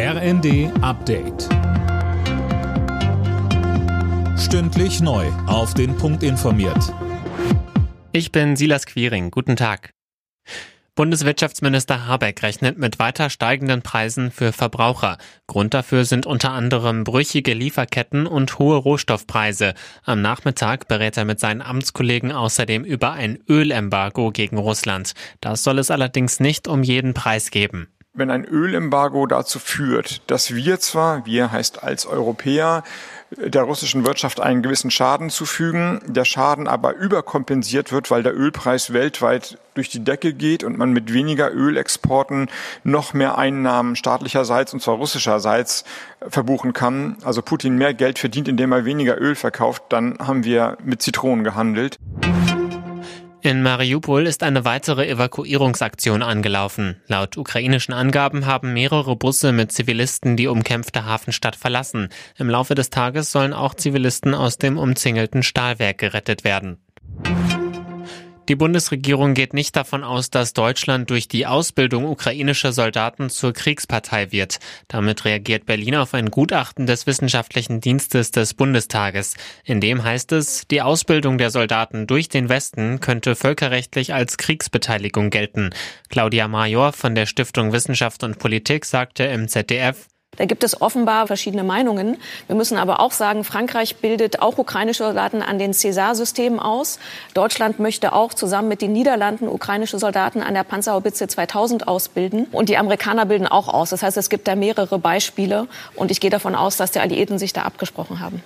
RND Update. Stündlich neu. Auf den Punkt informiert. Ich bin Silas Quiring. Guten Tag. Bundeswirtschaftsminister Habeck rechnet mit weiter steigenden Preisen für Verbraucher. Grund dafür sind unter anderem brüchige Lieferketten und hohe Rohstoffpreise. Am Nachmittag berät er mit seinen Amtskollegen außerdem über ein Ölembargo gegen Russland. Das soll es allerdings nicht um jeden Preis geben wenn ein Ölembargo dazu führt, dass wir zwar, wir heißt als Europäer, der russischen Wirtschaft einen gewissen Schaden zufügen, der Schaden aber überkompensiert wird, weil der Ölpreis weltweit durch die Decke geht und man mit weniger Ölexporten noch mehr Einnahmen staatlicherseits und zwar russischerseits verbuchen kann. Also Putin mehr Geld verdient, indem er weniger Öl verkauft, dann haben wir mit Zitronen gehandelt. In Mariupol ist eine weitere Evakuierungsaktion angelaufen. Laut ukrainischen Angaben haben mehrere Busse mit Zivilisten die umkämpfte Hafenstadt verlassen. Im Laufe des Tages sollen auch Zivilisten aus dem umzingelten Stahlwerk gerettet werden. Die Bundesregierung geht nicht davon aus, dass Deutschland durch die Ausbildung ukrainischer Soldaten zur Kriegspartei wird. Damit reagiert Berlin auf ein Gutachten des Wissenschaftlichen Dienstes des Bundestages. In dem heißt es, die Ausbildung der Soldaten durch den Westen könnte völkerrechtlich als Kriegsbeteiligung gelten. Claudia Major von der Stiftung Wissenschaft und Politik sagte im ZDF, da gibt es offenbar verschiedene Meinungen. Wir müssen aber auch sagen, Frankreich bildet auch ukrainische Soldaten an den César-Systemen aus. Deutschland möchte auch zusammen mit den Niederlanden ukrainische Soldaten an der Panzerhaubitze 2000 ausbilden. Und die Amerikaner bilden auch aus. Das heißt, es gibt da mehrere Beispiele. Und ich gehe davon aus, dass die Alliierten sich da abgesprochen haben.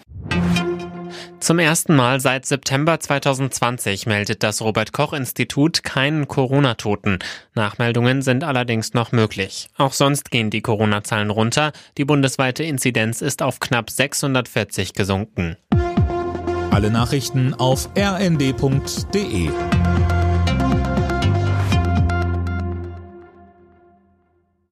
Zum ersten Mal seit September 2020 meldet das Robert Koch Institut keinen Corona-Toten. Nachmeldungen sind allerdings noch möglich. Auch sonst gehen die Corona-Zahlen runter. Die bundesweite Inzidenz ist auf knapp 640 gesunken. Alle Nachrichten auf rnd.de